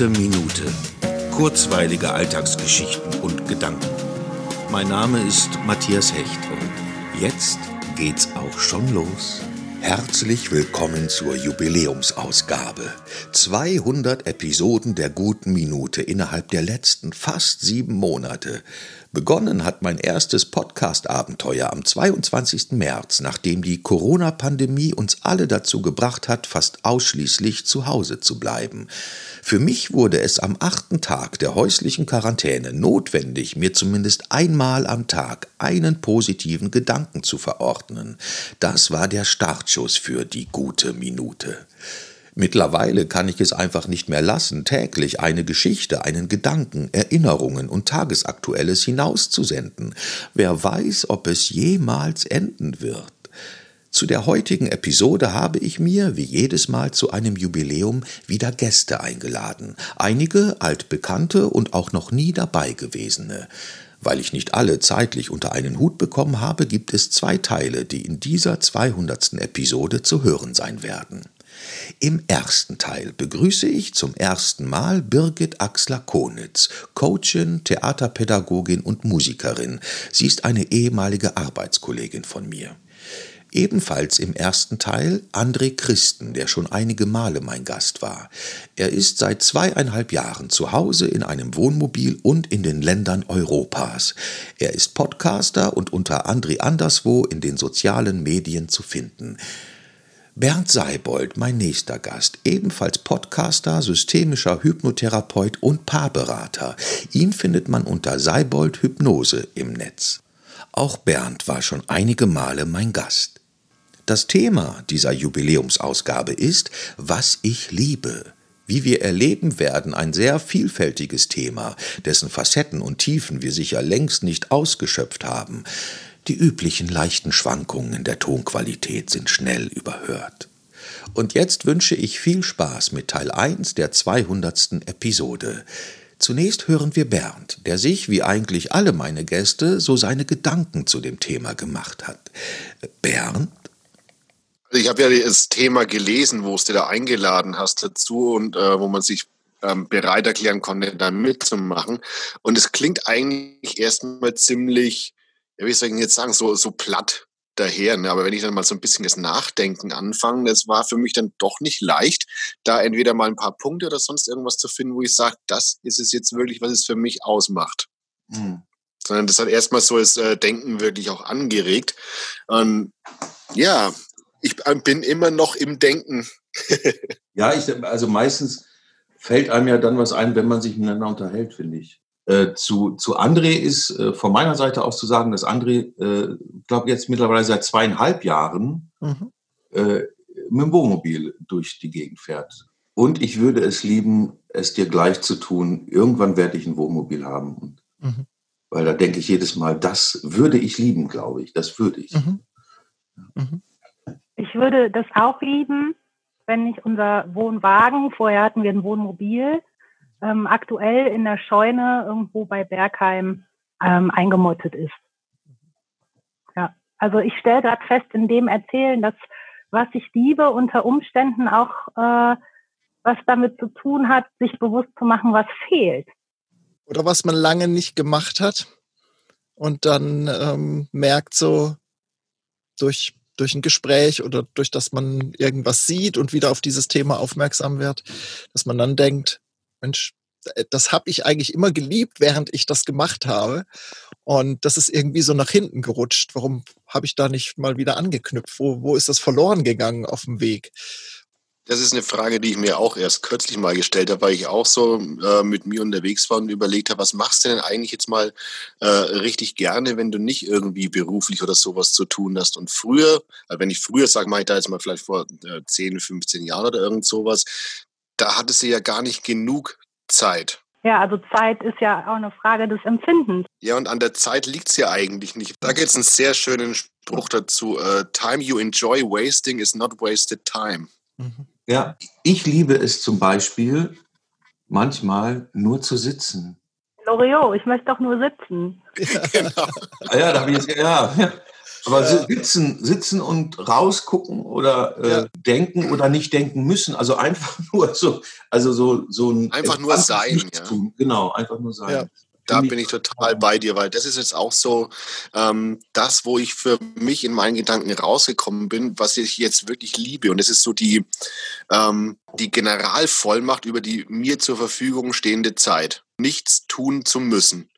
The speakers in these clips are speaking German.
Gute Minute. Kurzweilige Alltagsgeschichten und Gedanken. Mein Name ist Matthias Hecht und jetzt geht's auch schon los. Herzlich willkommen zur Jubiläumsausgabe. 200 Episoden der guten Minute innerhalb der letzten fast sieben Monate. Begonnen hat mein erstes Podcast-Abenteuer am 22. März, nachdem die Corona-Pandemie uns alle dazu gebracht hat, fast ausschließlich zu Hause zu bleiben. Für mich wurde es am achten Tag der häuslichen Quarantäne notwendig, mir zumindest einmal am Tag einen positiven Gedanken zu verordnen. Das war der Startschuss für die gute Minute. Mittlerweile kann ich es einfach nicht mehr lassen, täglich eine Geschichte, einen Gedanken, Erinnerungen und Tagesaktuelles hinauszusenden. Wer weiß, ob es jemals enden wird. Zu der heutigen Episode habe ich mir, wie jedes Mal zu einem Jubiläum, wieder Gäste eingeladen. Einige altbekannte und auch noch nie dabei gewesene. Weil ich nicht alle zeitlich unter einen Hut bekommen habe, gibt es zwei Teile, die in dieser 200. Episode zu hören sein werden. Im ersten Teil begrüße ich zum ersten Mal Birgit Axler-Konitz, Coachin, Theaterpädagogin und Musikerin. Sie ist eine ehemalige Arbeitskollegin von mir. Ebenfalls im ersten Teil André Christen, der schon einige Male mein Gast war. Er ist seit zweieinhalb Jahren zu Hause in einem Wohnmobil und in den Ländern Europas. Er ist Podcaster und unter André anderswo in den sozialen Medien zu finden. Bernd Seibold, mein nächster Gast, ebenfalls Podcaster, systemischer Hypnotherapeut und Paarberater. Ihn findet man unter Seibold Hypnose im Netz. Auch Bernd war schon einige Male mein Gast. Das Thema dieser Jubiläumsausgabe ist, was ich liebe. Wie wir erleben werden, ein sehr vielfältiges Thema, dessen Facetten und Tiefen wir sicher längst nicht ausgeschöpft haben. Die üblichen leichten Schwankungen in der Tonqualität sind schnell überhört. Und jetzt wünsche ich viel Spaß mit Teil 1 der 200. Episode. Zunächst hören wir Bernd, der sich, wie eigentlich alle meine Gäste, so seine Gedanken zu dem Thema gemacht hat. Bernd? Also ich habe ja das Thema gelesen, wo es dir da eingeladen hast dazu und äh, wo man sich ähm, bereit erklären konnte, da mitzumachen. Und es klingt eigentlich erstmal ziemlich ja, wie soll ich jetzt sagen, so, so platt daher. Ne? Aber wenn ich dann mal so ein bisschen das Nachdenken anfange, das war für mich dann doch nicht leicht, da entweder mal ein paar Punkte oder sonst irgendwas zu finden, wo ich sage, das ist es jetzt wirklich, was es für mich ausmacht. Mhm. Sondern das hat erstmal so das äh, Denken wirklich auch angeregt. Und ja, ich bin immer noch im Denken. ja, ich, also meistens fällt einem ja dann was ein, wenn man sich miteinander unterhält, finde ich. Äh, zu, zu André ist äh, von meiner Seite aus zu sagen, dass André, äh, glaube jetzt mittlerweile seit zweieinhalb Jahren mhm. äh, mit dem Wohnmobil durch die Gegend fährt. Und ich würde es lieben, es dir gleich zu tun. Irgendwann werde ich ein Wohnmobil haben. Und, mhm. Weil da denke ich jedes Mal, das würde ich lieben, glaube ich. Das würde ich. Mhm. mhm. Ich würde das auch lieben, wenn ich unser Wohnwagen, vorher hatten wir ein Wohnmobil, ähm, aktuell in der Scheune irgendwo bei Bergheim ähm, eingemottet ist. Ja, also ich stelle gerade fest in dem Erzählen, dass was ich liebe, unter Umständen auch äh, was damit zu tun hat, sich bewusst zu machen, was fehlt. Oder was man lange nicht gemacht hat und dann ähm, merkt so durch durch ein Gespräch oder durch das man irgendwas sieht und wieder auf dieses Thema aufmerksam wird, dass man dann denkt, Mensch, äh, das habe ich eigentlich immer geliebt, während ich das gemacht habe. Und das ist irgendwie so nach hinten gerutscht. Warum habe ich da nicht mal wieder angeknüpft? Wo, wo ist das verloren gegangen auf dem Weg? Das ist eine Frage, die ich mir auch erst kürzlich mal gestellt habe, weil ich auch so äh, mit mir unterwegs war und überlegt habe, was machst du denn eigentlich jetzt mal äh, richtig gerne, wenn du nicht irgendwie beruflich oder sowas zu tun hast? Und früher, also wenn ich früher sage, mache ich da jetzt mal vielleicht vor äh, 10, 15 Jahren oder irgend sowas, da hattest du ja gar nicht genug Zeit. Ja, also Zeit ist ja auch eine Frage des Empfindens. Ja, und an der Zeit liegt es ja eigentlich nicht. Da gibt es einen sehr schönen Spruch dazu. Uh, time you enjoy wasting is not wasted time. Mhm. Ja, ich liebe es zum Beispiel, manchmal nur zu sitzen. Loriot, ich möchte doch nur sitzen. Ja, genau. ja da habe ich jetzt, ja. Aber sitzen, sitzen und rausgucken oder äh, ja. denken oder nicht denken müssen. Also einfach nur so, also so, so ein. Einfach nur sein, ja. Genau, einfach nur sein. Ja. Da bin ich total bei dir, weil das ist jetzt auch so ähm, das, wo ich für mich in meinen Gedanken rausgekommen bin, was ich jetzt wirklich liebe. Und das ist so die, ähm, die Generalvollmacht über die mir zur Verfügung stehende Zeit. Nichts tun zu müssen.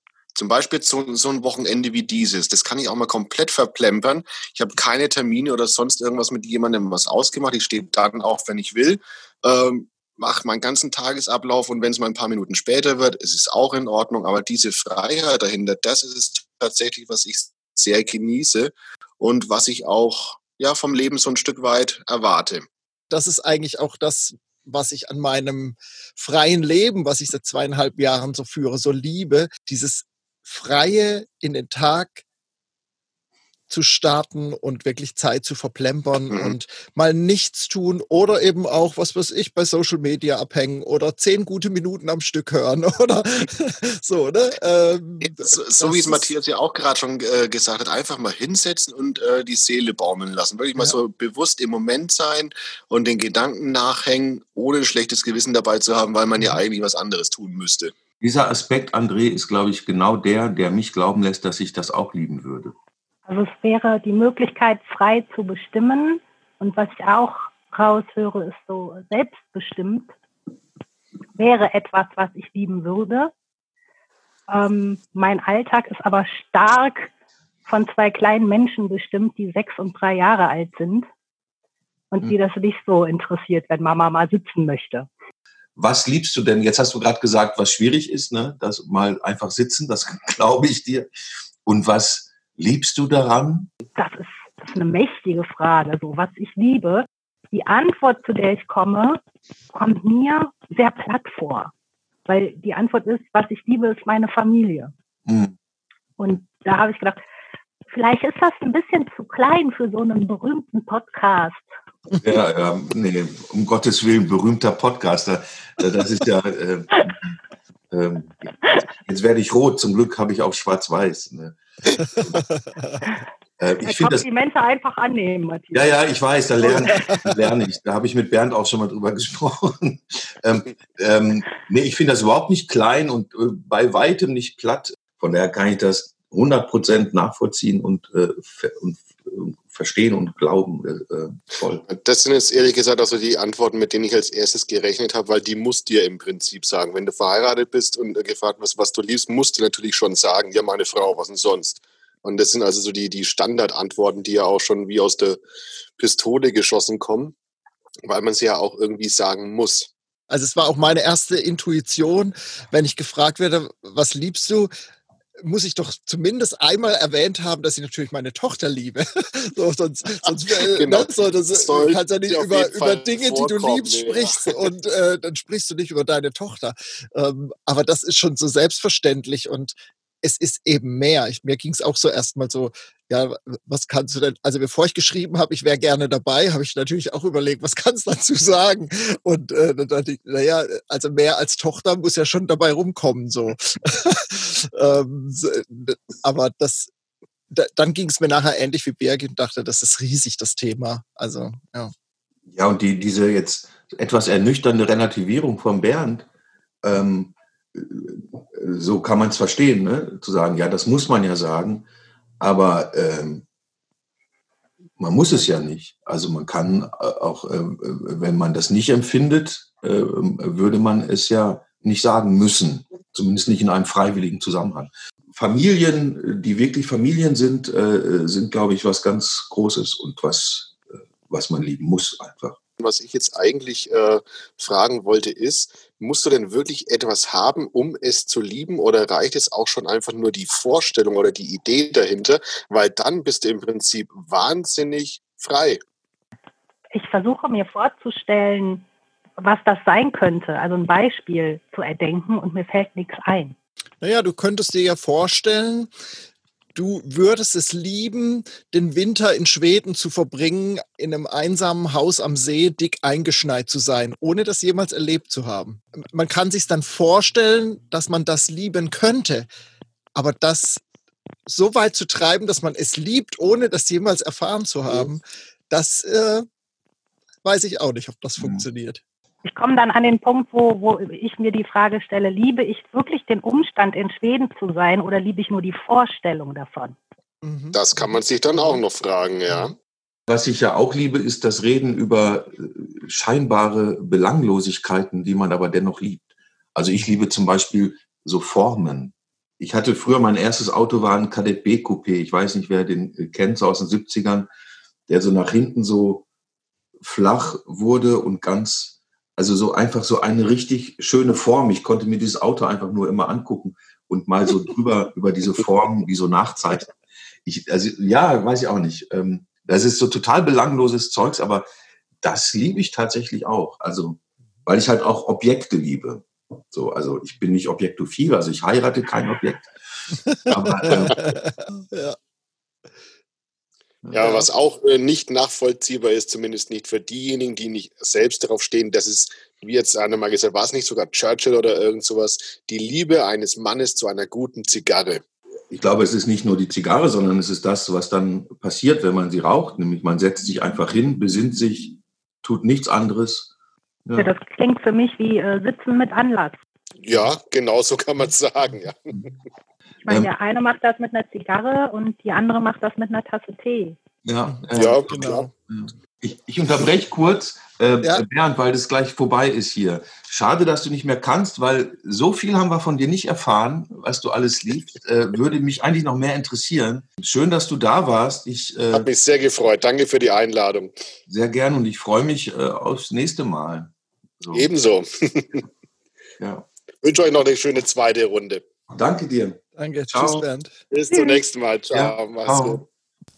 Zum Beispiel so, so ein Wochenende wie dieses. Das kann ich auch mal komplett verplempern. Ich habe keine Termine oder sonst irgendwas mit jemandem was ausgemacht. Ich stehe dann auch, wenn ich will. Ähm, mache meinen ganzen Tagesablauf und wenn es mal ein paar Minuten später wird, ist es auch in Ordnung. Aber diese Freiheit dahinter, das ist es tatsächlich, was ich sehr genieße und was ich auch ja, vom Leben so ein Stück weit erwarte. Das ist eigentlich auch das, was ich an meinem freien Leben, was ich seit zweieinhalb Jahren so führe, so liebe. Dieses freie in den Tag zu starten und wirklich Zeit zu verplempern mhm. und mal nichts tun oder eben auch, was weiß ich, bei Social Media abhängen oder zehn gute Minuten am Stück hören oder so, ne? Ähm, so, so wie es Matthias ja auch gerade schon äh, gesagt hat, einfach mal hinsetzen und äh, die Seele baumeln lassen. Wirklich mal ja. so bewusst im Moment sein und den Gedanken nachhängen, ohne ein schlechtes Gewissen dabei zu haben, weil man ja mhm. eigentlich was anderes tun müsste. Dieser Aspekt, André, ist, glaube ich, genau der, der mich glauben lässt, dass ich das auch lieben würde. Also es wäre die Möglichkeit, frei zu bestimmen. Und was ich auch raushöre, ist so selbstbestimmt. Wäre etwas, was ich lieben würde. Ähm, mein Alltag ist aber stark von zwei kleinen Menschen bestimmt, die sechs und drei Jahre alt sind und die hm. das nicht so interessiert, wenn Mama mal sitzen möchte. Was liebst du denn? Jetzt hast du gerade gesagt, was schwierig ist, ne? Das mal einfach sitzen, das glaube ich dir. Und was liebst du daran? Das ist, das ist eine mächtige Frage. So, was ich liebe, die Antwort, zu der ich komme, kommt mir sehr platt vor. Weil die Antwort ist, was ich liebe, ist meine Familie. Mhm. Und da habe ich gedacht, vielleicht ist das ein bisschen zu klein für so einen berühmten Podcast. Ja, ja, nee, um Gottes Willen, berühmter Podcaster. Das ist ja, äh, äh, jetzt werde ich rot, zum Glück habe ich auch schwarz-weiß. Ne? äh, ich finde das. die Menschen einfach annehmen, Matthias. Ja, ja, ich weiß, da lerne, lerne ich. Da habe ich mit Bernd auch schon mal drüber gesprochen. ähm, ähm, nee, ich finde das überhaupt nicht klein und äh, bei weitem nicht platt. Von daher kann ich das 100 nachvollziehen und, äh, und verstehen und glauben. Äh, voll. Das sind jetzt ehrlich gesagt auch so die Antworten, mit denen ich als erstes gerechnet habe, weil die musst dir im Prinzip sagen. Wenn du verheiratet bist und gefragt wirst, was du liebst, musst du natürlich schon sagen, ja, meine Frau, was denn sonst? Und das sind also so die, die Standardantworten, die ja auch schon wie aus der Pistole geschossen kommen, weil man sie ja auch irgendwie sagen muss. Also es war auch meine erste Intuition, wenn ich gefragt werde, was liebst du? Muss ich doch zumindest einmal erwähnt haben, dass ich natürlich meine Tochter liebe. so, sonst sonst äh, genau. ne, so, das, das du kannst ja nicht über, über Dinge, die du liebst, nee, sprichst ja. und äh, dann sprichst du nicht über deine Tochter. Ähm, aber das ist schon so selbstverständlich und es ist eben mehr. Ich, mir ging es auch so erstmal so, ja, was kannst du denn, also bevor ich geschrieben habe, ich wäre gerne dabei, habe ich natürlich auch überlegt, was kannst du dazu sagen? Und äh, dann dachte ich, naja, also mehr als Tochter muss ja schon dabei rumkommen, so. ähm, aber das, da, dann ging es mir nachher ähnlich wie Birgit und dachte, das ist riesig, das Thema. Also, ja. Ja, und die, diese jetzt etwas ernüchternde Relativierung von Bernd, ähm, so kann man es verstehen, ne? zu sagen, ja, das muss man ja sagen, aber ähm, man muss es ja nicht. Also man kann äh, auch, äh, wenn man das nicht empfindet, äh, würde man es ja nicht sagen müssen, zumindest nicht in einem freiwilligen Zusammenhang. Familien, die wirklich Familien sind, äh, sind, glaube ich, was ganz Großes und was, äh, was man lieben muss einfach. Was ich jetzt eigentlich äh, fragen wollte, ist, musst du denn wirklich etwas haben, um es zu lieben oder reicht es auch schon einfach nur die Vorstellung oder die Idee dahinter? Weil dann bist du im Prinzip wahnsinnig frei. Ich versuche mir vorzustellen, was das sein könnte, also ein Beispiel zu erdenken und mir fällt nichts ein. Naja, du könntest dir ja vorstellen, du würdest es lieben, den Winter in Schweden zu verbringen, in einem einsamen Haus am See dick eingeschneit zu sein, ohne das jemals erlebt zu haben. Man kann sich dann vorstellen, dass man das lieben könnte, aber das so weit zu treiben, dass man es liebt, ohne das jemals erfahren zu haben, das äh, weiß ich auch nicht, ob das funktioniert. Ich komme dann an den Punkt, wo, wo ich mir die Frage stelle, liebe ich wirklich den Umstand, in Schweden zu sein oder liebe ich nur die Vorstellung davon? Mhm. Das kann man sich dann auch noch fragen, ja. Was ich ja auch liebe, ist das Reden über äh, scheinbare Belanglosigkeiten, die man aber dennoch liebt. Also ich liebe zum Beispiel so Formen. Ich hatte früher mein erstes Auto war ein Kadett B Coupé. Ich weiß nicht, wer den äh, kennt, so aus den 70ern, der so nach hinten so flach wurde und ganz, also so einfach so eine richtig schöne Form. Ich konnte mir dieses Auto einfach nur immer angucken und mal so drüber über diese Form wie so nachzeichnen. Ich, also ja, weiß ich auch nicht. Ähm, das ist so total belangloses Zeugs, aber das liebe ich tatsächlich auch. Also, weil ich halt auch Objekte liebe. So, also ich bin nicht objektophil, also ich heirate kein Objekt. Aber, äh, ja. Ja, was auch äh, nicht nachvollziehbar ist, zumindest nicht für diejenigen, die nicht selbst darauf stehen, dass es, wie jetzt einer mal gesagt, war es nicht sogar Churchill oder irgend sowas, die Liebe eines Mannes zu einer guten Zigarre. Ich glaube, es ist nicht nur die Zigarre, sondern es ist das, was dann passiert, wenn man sie raucht. Nämlich man setzt sich einfach hin, besinnt sich, tut nichts anderes. Ja. ja das klingt für mich wie äh, Sitzen mit Anlass. Ja, genau so kann man es sagen. Ja. Ich meine, ähm, der eine macht das mit einer Zigarre und die andere macht das mit einer Tasse Tee. Ja, äh, ja genau. Ich, ich unterbreche kurz, äh, ja. Bernd, weil das gleich vorbei ist hier. Schade, dass du nicht mehr kannst, weil so viel haben wir von dir nicht erfahren, was du alles liebst. Äh, würde mich eigentlich noch mehr interessieren. Schön, dass du da warst. Ich äh, habe mich sehr gefreut. Danke für die Einladung. Sehr gern und ich freue mich äh, aufs nächste Mal. So. Ebenso. ja. Ich wünsche euch noch eine schöne zweite Runde. Danke dir. Danke. Ciao. Tschüss, Bernd. Bis zum nächsten Mal. Ciao. Ja. Mach's gut.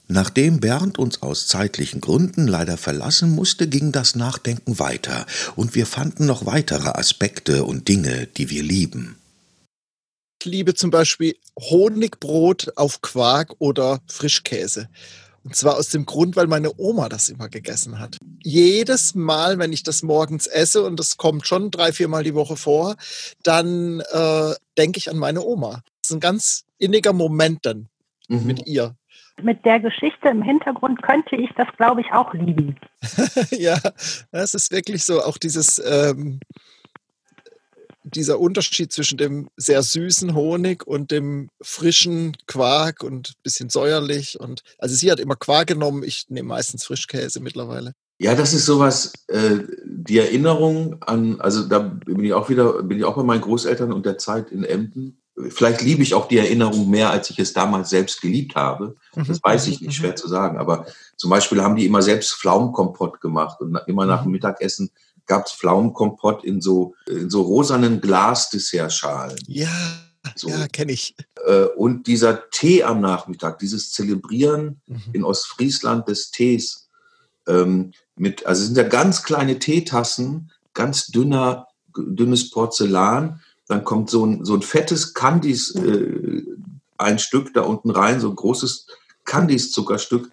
Nachdem Bernd uns aus zeitlichen Gründen leider verlassen musste, ging das Nachdenken weiter, und wir fanden noch weitere Aspekte und Dinge, die wir lieben. Ich liebe zum Beispiel Honigbrot auf Quark oder Frischkäse. Und zwar aus dem Grund, weil meine Oma das immer gegessen hat. Jedes Mal, wenn ich das morgens esse, und das kommt schon drei, viermal die Woche vor, dann äh, denke ich an meine Oma. Das ist ein ganz inniger Moment dann mhm. mit ihr. Mit der Geschichte im Hintergrund könnte ich das, glaube ich, auch lieben. ja, das ist wirklich so, auch dieses, ähm, dieser Unterschied zwischen dem sehr süßen Honig und dem frischen Quark und ein bisschen säuerlich. Und also sie hat immer Quark genommen, ich nehme meistens Frischkäse mittlerweile. Ja, das ist sowas, äh, die Erinnerung an, also da bin ich auch wieder, bin ich auch bei meinen Großeltern und der Zeit in Emden. Vielleicht liebe ich auch die Erinnerung mehr, als ich es damals selbst geliebt habe. Das mhm. weiß ich nicht, schwer mhm. zu sagen. Aber zum Beispiel haben die immer selbst Pflaumenkompott gemacht und immer nach dem mhm. Mittagessen gab es Pflaumenkompott in so, in so rosanen Glasdessertschalen. Ja, so. ja, kenne ich. Äh, und dieser Tee am Nachmittag, dieses Zelebrieren mhm. in Ostfriesland des Tees, ähm, mit, also es sind ja ganz kleine Teetassen, ganz dünner, dünnes Porzellan. Dann kommt so ein, so ein fettes Candies, äh, ein Stück da unten rein, so ein großes Candies-Zuckerstück.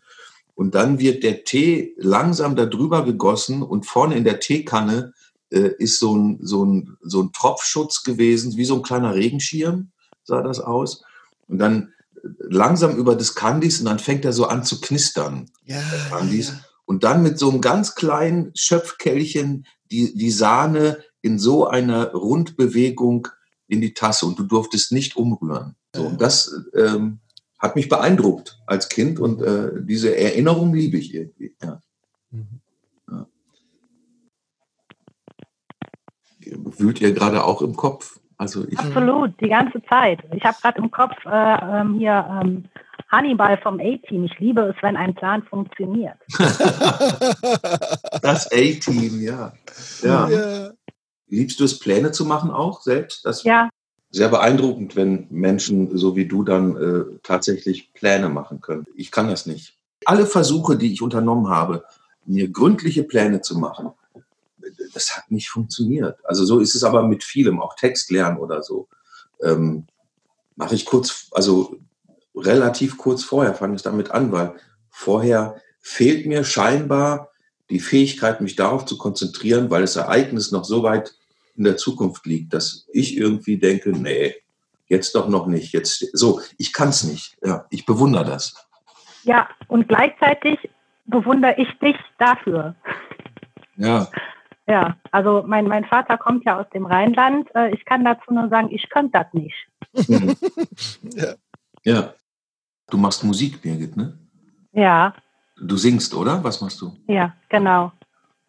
Und dann wird der Tee langsam darüber gegossen und vorne in der Teekanne äh, ist so ein, so, ein, so ein Tropfschutz gewesen, wie so ein kleiner Regenschirm sah das aus. Und dann langsam über das Candies und dann fängt er so an zu knistern. Ja, Candies. Ja. Und dann mit so einem ganz kleinen Schöpfkellchen die, die Sahne in so einer Rundbewegung in die Tasse und du durftest nicht umrühren. So, und das ähm, hat mich beeindruckt als Kind und äh, diese Erinnerung liebe ich irgendwie. Ja. Mhm. Ja. Wühlt ihr gerade auch im Kopf? Also ich Absolut, die ganze Zeit. Ich habe gerade im Kopf äh, ähm, hier ähm, Hannibal vom A-Team. Ich liebe es, wenn ein Plan funktioniert. das A-Team, ja. ja. ja. Liebst du es, Pläne zu machen auch selbst? Das ja, sehr beeindruckend, wenn Menschen so wie du dann äh, tatsächlich Pläne machen können. Ich kann das nicht. Alle Versuche, die ich unternommen habe, mir gründliche Pläne zu machen, das hat nicht funktioniert. Also so ist es aber mit vielem, auch Textlernen oder so. Ähm, mache ich kurz, also relativ kurz vorher fange ich damit an, weil vorher fehlt mir scheinbar die Fähigkeit, mich darauf zu konzentrieren, weil das Ereignis noch so weit in der Zukunft liegt, dass ich irgendwie denke, nee, Jetzt doch noch nicht. Jetzt so, ich kann es nicht. Ja, ich bewundere das. Ja, und gleichzeitig bewundere ich dich dafür. Ja. Ja, also mein, mein Vater kommt ja aus dem Rheinland. Äh, ich kann dazu nur sagen, ich könnte das nicht. Mhm. ja. ja. Du machst Musik, Birgit, ne? Ja. Du singst, oder? Was machst du? Ja, genau.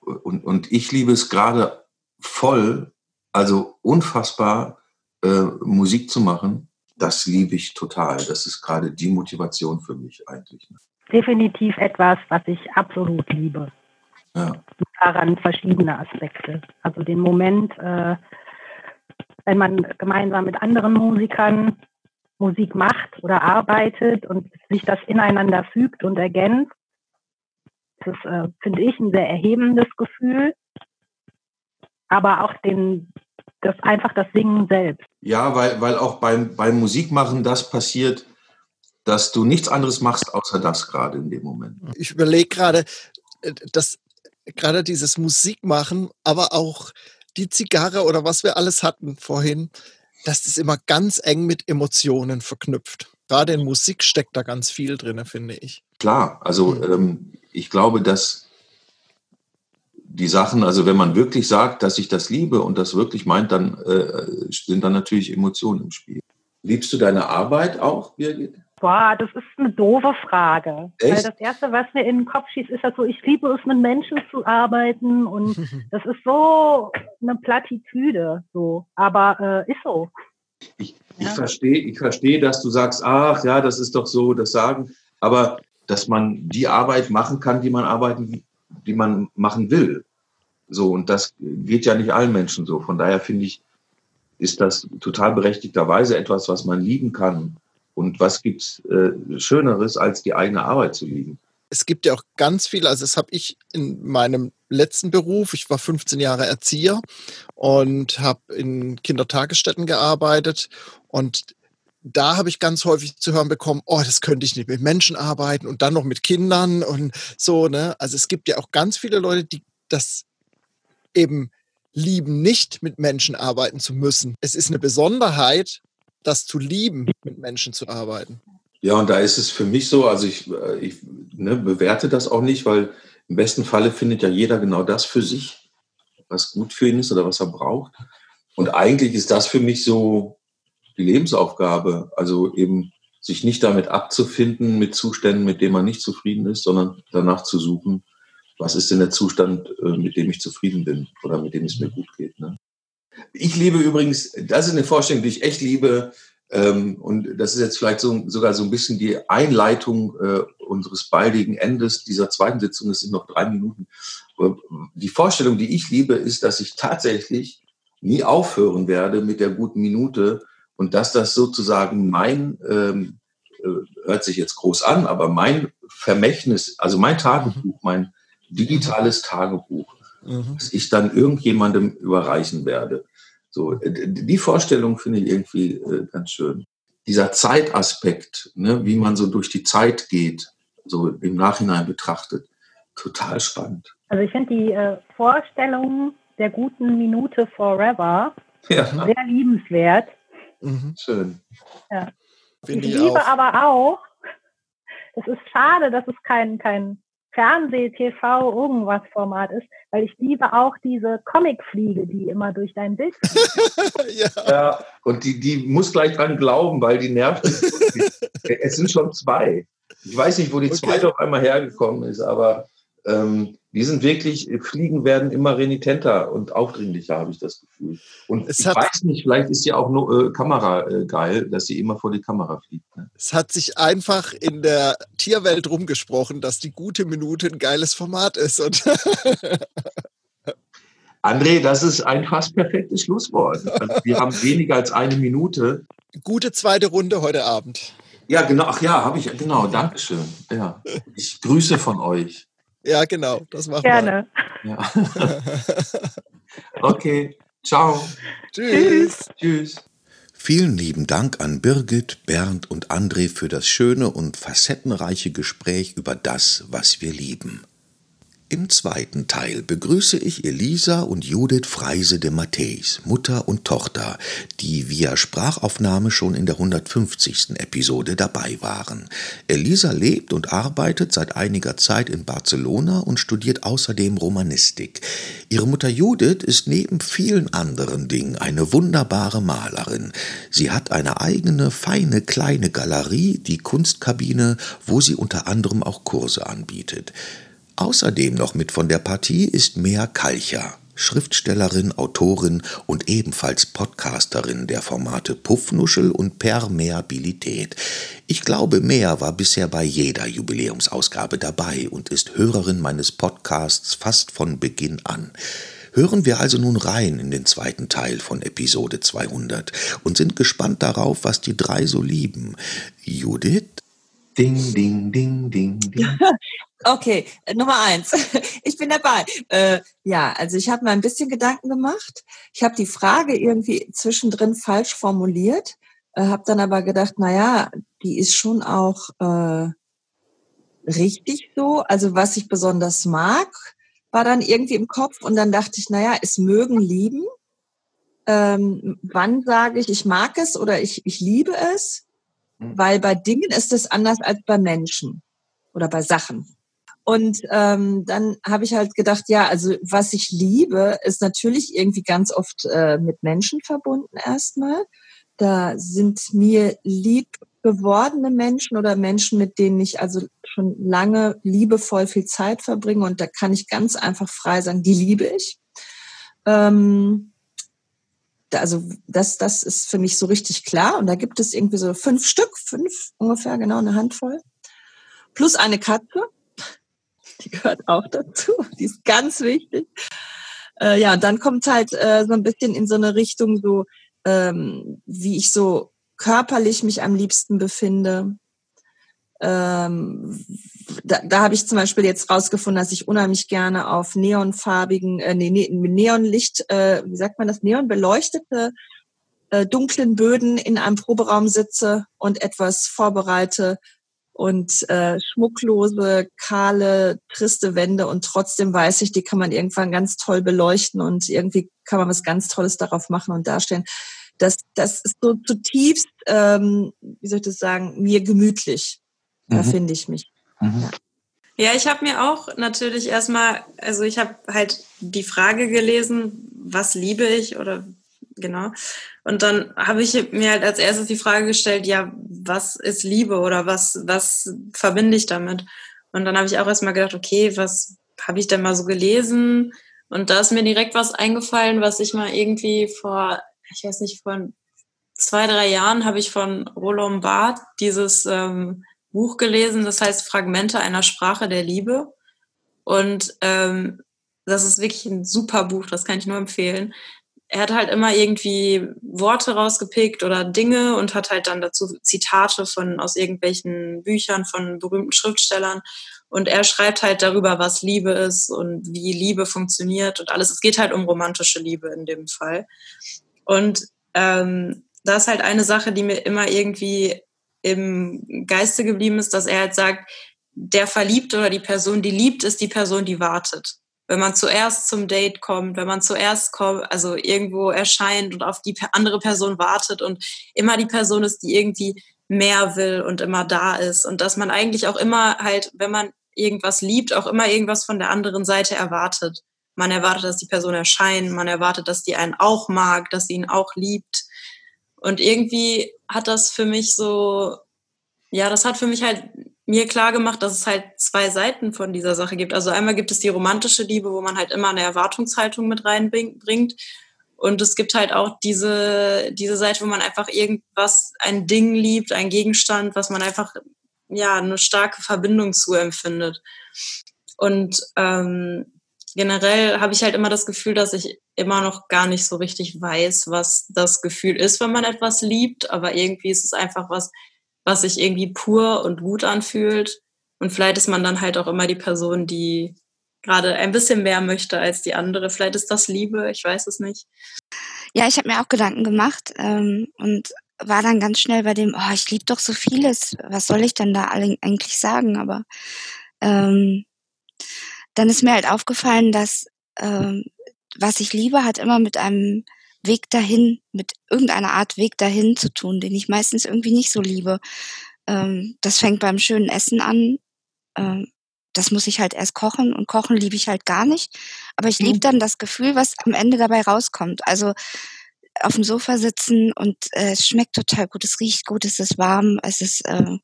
Und, und ich liebe es gerade voll, also unfassbar, äh, Musik zu machen. Das liebe ich total. Das ist gerade die Motivation für mich eigentlich. Ne? Definitiv etwas, was ich absolut liebe. Ja. Daran verschiedene Aspekte. Also den Moment, äh, wenn man gemeinsam mit anderen Musikern Musik macht oder arbeitet und sich das ineinander fügt und ergänzt. Das ist, äh, finde ich, ein sehr erhebendes Gefühl. Aber auch den, das einfach das Singen selbst. Ja, weil, weil auch beim, beim Musikmachen das passiert, dass du nichts anderes machst, außer das gerade in dem Moment. Ich überlege gerade, äh, dass gerade dieses Musikmachen, aber auch die Zigarre oder was wir alles hatten vorhin, das ist immer ganz eng mit Emotionen verknüpft. Gerade in Musik steckt da ganz viel drin, finde ich. Klar, also mhm. ähm, ich glaube, dass die Sachen, also wenn man wirklich sagt, dass ich das liebe und das wirklich meint, dann äh, sind da natürlich Emotionen im Spiel. Liebst du deine Arbeit auch, Birgit? Boah, das ist eine doofe Frage. Echt? Weil das Erste, was mir in den Kopf schießt, ist ja so, ich liebe es, mit Menschen zu arbeiten und das ist so eine Plattitüde, so. Aber äh, ist so. Ich, ich ja. verstehe, ich verstehe, dass du sagst, ach ja, das ist doch so, das Sagen. Aber dass man die Arbeit machen kann, die man arbeiten, die man machen will. So, und das geht ja nicht allen Menschen so. Von daher finde ich, ist das total berechtigterweise etwas, was man lieben kann und was gibt's äh, Schöneres, als die eigene Arbeit zu lieben? Es gibt ja auch ganz viel, also das habe ich in meinem letzten Beruf, ich war 15 Jahre Erzieher und habe in Kindertagesstätten gearbeitet und da habe ich ganz häufig zu hören bekommen, oh, das könnte ich nicht mit Menschen arbeiten und dann noch mit Kindern und so, ne? Also es gibt ja auch ganz viele Leute, die das eben lieben, nicht mit Menschen arbeiten zu müssen. Es ist eine Besonderheit, das zu lieben, mit Menschen zu arbeiten. Ja, und da ist es für mich so, also ich, äh, ich ne, bewerte das auch nicht, weil im besten Falle findet ja jeder genau das für sich, was gut für ihn ist oder was er braucht. Und eigentlich ist das für mich so die Lebensaufgabe, also eben sich nicht damit abzufinden mit Zuständen, mit denen man nicht zufrieden ist, sondern danach zu suchen, was ist denn der Zustand, äh, mit dem ich zufrieden bin oder mit dem es mir gut geht. Ne? Ich liebe übrigens, das ist eine Vorstellung, die ich echt liebe. Ähm, und das ist jetzt vielleicht so, sogar so ein bisschen die Einleitung äh, unseres baldigen Endes dieser zweiten Sitzung. Es sind noch drei Minuten. Die Vorstellung, die ich liebe, ist, dass ich tatsächlich nie aufhören werde mit der guten Minute und dass das sozusagen mein, ähm, äh, hört sich jetzt groß an, aber mein Vermächtnis, also mein Tagebuch, mein digitales Tagebuch, mhm. das ich dann irgendjemandem überreichen werde. So, die Vorstellung finde ich irgendwie äh, ganz schön. Dieser Zeitaspekt, ne, wie man so durch die Zeit geht, so im Nachhinein betrachtet, total spannend. Also ich finde die äh, Vorstellung der guten Minute Forever ja. sehr liebenswert. Mhm. Schön. Ja. Ich, ich liebe auch. aber auch, es ist schade, dass es kein, kein Fernseh, TV, irgendwas Format ist, weil ich liebe auch diese Comicfliege, die immer durch dein Bild ja. ja, und die, die muss gleich dran glauben, weil die nervt. es sind schon zwei. Ich weiß nicht, wo die okay. zweite auf einmal hergekommen ist, aber ähm, die sind wirklich, Fliegen werden immer renitenter und aufdringlicher, habe ich das Gefühl. Und es ich weiß nicht, vielleicht ist ja auch nur äh, Kamera äh, geil, dass sie immer vor die Kamera fliegt. Ne? Es hat sich einfach in der Tierwelt rumgesprochen, dass die gute Minute ein geiles Format ist. Und André, das ist ein fast perfektes Schlusswort. Also wir haben weniger als eine Minute. Gute zweite Runde heute Abend. Ja, genau. Ach ja, habe ich. Genau, Dankeschön. Ja. Ich grüße von euch. Ja, genau, das machen Gerne. wir. Ja. okay, ciao. Tschüss. Tschüss. Vielen lieben Dank an Birgit, Bernd und André für das schöne und facettenreiche Gespräch über das, was wir lieben. Im zweiten Teil begrüße ich Elisa und Judith Freise de Matthäus, Mutter und Tochter, die via Sprachaufnahme schon in der 150. Episode dabei waren. Elisa lebt und arbeitet seit einiger Zeit in Barcelona und studiert außerdem Romanistik. Ihre Mutter Judith ist neben vielen anderen Dingen eine wunderbare Malerin. Sie hat eine eigene, feine, kleine Galerie, die Kunstkabine, wo sie unter anderem auch Kurse anbietet. Außerdem noch mit von der Partie ist Mea Kalcher, Schriftstellerin, Autorin und ebenfalls Podcasterin der Formate Puffnuschel und Permeabilität. Ich glaube, Mea war bisher bei jeder Jubiläumsausgabe dabei und ist Hörerin meines Podcasts fast von Beginn an. Hören wir also nun rein in den zweiten Teil von Episode 200 und sind gespannt darauf, was die drei so lieben. Judith? Ding, ding, ding, ding, ding. Okay, äh, Nummer eins. Ich bin dabei. Äh, ja, also ich habe mir ein bisschen Gedanken gemacht. Ich habe die Frage irgendwie zwischendrin falsch formuliert, äh, habe dann aber gedacht, na ja, die ist schon auch äh, richtig so. Also was ich besonders mag, war dann irgendwie im Kopf und dann dachte ich, na ja, es mögen lieben. Ähm, wann sage ich, ich mag es oder ich, ich liebe es? Mhm. Weil bei Dingen ist es anders als bei Menschen oder bei Sachen. Und ähm, dann habe ich halt gedacht, ja, also was ich liebe, ist natürlich irgendwie ganz oft äh, mit Menschen verbunden erstmal. Da sind mir lieb gewordene Menschen oder Menschen, mit denen ich also schon lange liebevoll viel Zeit verbringe. Und da kann ich ganz einfach frei sagen, die liebe ich. Ähm, also das, das ist für mich so richtig klar. Und da gibt es irgendwie so fünf Stück, fünf ungefähr, genau eine Handvoll. Plus eine Katze die gehört auch dazu. Die ist ganz wichtig. Äh, ja, dann kommt halt äh, so ein bisschen in so eine Richtung, so ähm, wie ich so körperlich mich am liebsten befinde. Ähm, da, da habe ich zum Beispiel jetzt rausgefunden, dass ich unheimlich gerne auf neonfarbigen, äh, nee, nee, Neonlicht, äh, wie sagt man das, neonbeleuchtete äh, dunklen Böden in einem Proberaum sitze und etwas vorbereite, und äh, schmucklose, kahle, triste Wände und trotzdem weiß ich, die kann man irgendwann ganz toll beleuchten und irgendwie kann man was ganz Tolles darauf machen und darstellen. Das, das ist so zutiefst, ähm, wie soll ich das sagen, mir gemütlich, mhm. da finde ich mich. Mhm. Ja. Ja, ich habe mir auch natürlich erstmal, also ich habe halt die Frage gelesen, was liebe ich oder genau. Und dann habe ich mir halt als erstes die Frage gestellt, ja, was ist Liebe oder was, was verbinde ich damit? Und dann habe ich auch erstmal gedacht, okay, was habe ich denn mal so gelesen? Und da ist mir direkt was eingefallen, was ich mal irgendwie vor, ich weiß nicht, vor zwei, drei Jahren habe ich von Roland Barth dieses ähm, Buch gelesen, das heißt Fragmente einer Sprache der Liebe. Und ähm, das ist wirklich ein super Buch, das kann ich nur empfehlen er hat halt immer irgendwie Worte rausgepickt oder Dinge und hat halt dann dazu Zitate von aus irgendwelchen Büchern von berühmten Schriftstellern. Und er schreibt halt darüber, was Liebe ist und wie Liebe funktioniert und alles. Es geht halt um romantische Liebe in dem Fall. Und ähm, da ist halt eine Sache, die mir immer irgendwie im Geiste geblieben ist, dass er halt sagt, der Verliebte oder die Person, die liebt, ist die Person, die wartet wenn man zuerst zum Date kommt, wenn man zuerst kommt, also irgendwo erscheint und auf die andere Person wartet und immer die Person ist, die irgendwie mehr will und immer da ist und dass man eigentlich auch immer halt, wenn man irgendwas liebt, auch immer irgendwas von der anderen Seite erwartet. Man erwartet, dass die Person erscheint, man erwartet, dass die einen auch mag, dass sie ihn auch liebt. Und irgendwie hat das für mich so, ja, das hat für mich halt mir klar gemacht, dass es halt zwei Seiten von dieser Sache gibt. Also einmal gibt es die romantische Liebe, wo man halt immer eine Erwartungshaltung mit reinbringt. Und es gibt halt auch diese, diese Seite, wo man einfach irgendwas, ein Ding liebt, ein Gegenstand, was man einfach, ja, eine starke Verbindung zu empfindet. Und ähm, generell habe ich halt immer das Gefühl, dass ich immer noch gar nicht so richtig weiß, was das Gefühl ist, wenn man etwas liebt. Aber irgendwie ist es einfach was, was sich irgendwie pur und gut anfühlt. Und vielleicht ist man dann halt auch immer die Person, die gerade ein bisschen mehr möchte als die andere. Vielleicht ist das Liebe, ich weiß es nicht. Ja, ich habe mir auch Gedanken gemacht ähm, und war dann ganz schnell bei dem, oh, ich liebe doch so vieles, was soll ich denn da eigentlich sagen? Aber ähm, dann ist mir halt aufgefallen, dass ähm, was ich liebe, hat immer mit einem Weg dahin, mit irgendeiner Art Weg dahin zu tun, den ich meistens irgendwie nicht so liebe. Ähm, das fängt beim schönen Essen an. Ähm, das muss ich halt erst kochen und kochen liebe ich halt gar nicht. Aber ich liebe mhm. dann das Gefühl, was am Ende dabei rauskommt. Also auf dem Sofa sitzen und äh, es schmeckt total gut, es riecht gut, es ist warm, es ist äh,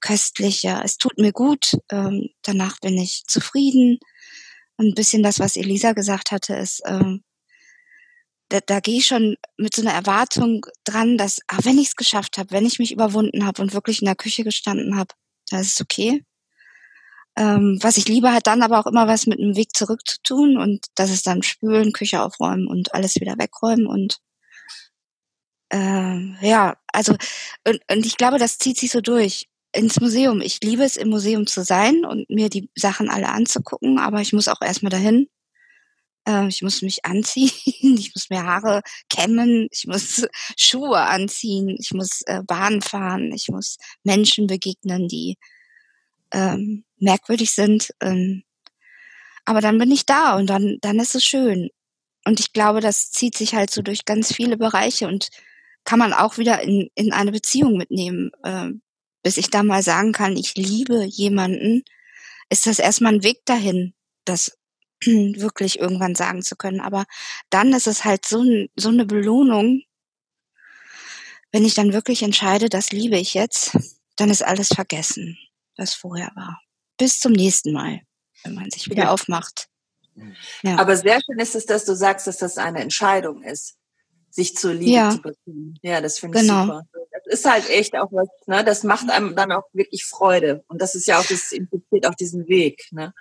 köstlich, ja, es tut mir gut. Ähm, danach bin ich zufrieden. Und ein bisschen das, was Elisa gesagt hatte, ist, ähm, da, da gehe ich schon mit so einer Erwartung dran, dass, ach, wenn ich es geschafft habe, wenn ich mich überwunden habe und wirklich in der Küche gestanden habe, da ist es okay. Ähm, was ich liebe, hat dann aber auch immer was mit einem Weg zurück zu tun und das ist dann Spülen, Küche aufräumen und alles wieder wegräumen und äh, ja, also und, und ich glaube, das zieht sich so durch ins Museum. Ich liebe es, im Museum zu sein und mir die Sachen alle anzugucken, aber ich muss auch erstmal dahin. Äh, ich muss mich anziehen, ich muss mir Haare kämmen, ich muss Schuhe anziehen, ich muss äh, Bahn fahren, ich muss Menschen begegnen, die ähm, merkwürdig sind. Ähm, aber dann bin ich da und dann, dann ist es schön. Und ich glaube, das zieht sich halt so durch ganz viele Bereiche und kann man auch wieder in, in eine Beziehung mitnehmen. Äh, bis ich da mal sagen kann, ich liebe jemanden, ist das erstmal ein Weg dahin, das wirklich irgendwann sagen zu können. Aber dann ist es halt so, so eine Belohnung, wenn ich dann wirklich entscheide, das liebe ich jetzt, dann ist alles vergessen, was vorher war bis zum nächsten Mal, wenn man sich wieder ja. aufmacht. Ja. Aber sehr schön ist es, dass du sagst, dass das eine Entscheidung ist, sich zur Liebe ja. zu beziehen. Ja, das finde ich genau. super. Das ist halt echt auch was, ne? Das macht einem dann auch wirklich Freude. Und das ist ja auch, das impliziert auch diesen Weg, ne?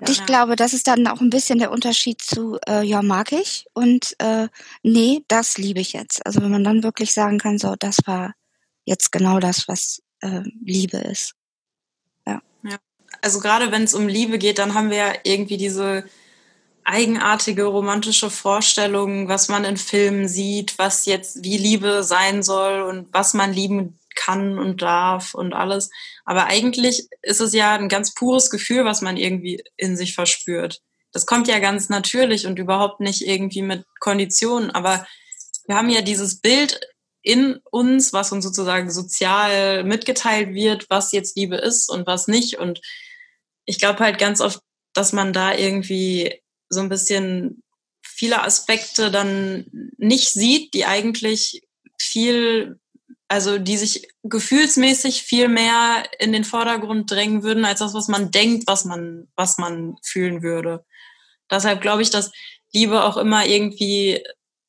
Und ich glaube, das ist dann auch ein bisschen der Unterschied zu, äh, ja, mag ich und äh, nee, das liebe ich jetzt. Also wenn man dann wirklich sagen kann, so, das war jetzt genau das, was äh, Liebe ist. Also gerade wenn es um Liebe geht, dann haben wir ja irgendwie diese eigenartige romantische Vorstellung, was man in Filmen sieht, was jetzt wie Liebe sein soll und was man lieben kann und darf und alles. Aber eigentlich ist es ja ein ganz pures Gefühl, was man irgendwie in sich verspürt. Das kommt ja ganz natürlich und überhaupt nicht irgendwie mit Konditionen. Aber wir haben ja dieses Bild in uns, was uns sozusagen sozial mitgeteilt wird, was jetzt Liebe ist und was nicht. Und ich glaube halt ganz oft, dass man da irgendwie so ein bisschen viele Aspekte dann nicht sieht, die eigentlich viel, also die sich gefühlsmäßig viel mehr in den Vordergrund drängen würden, als das, was man denkt, was man, was man fühlen würde. Deshalb glaube ich, dass Liebe auch immer irgendwie,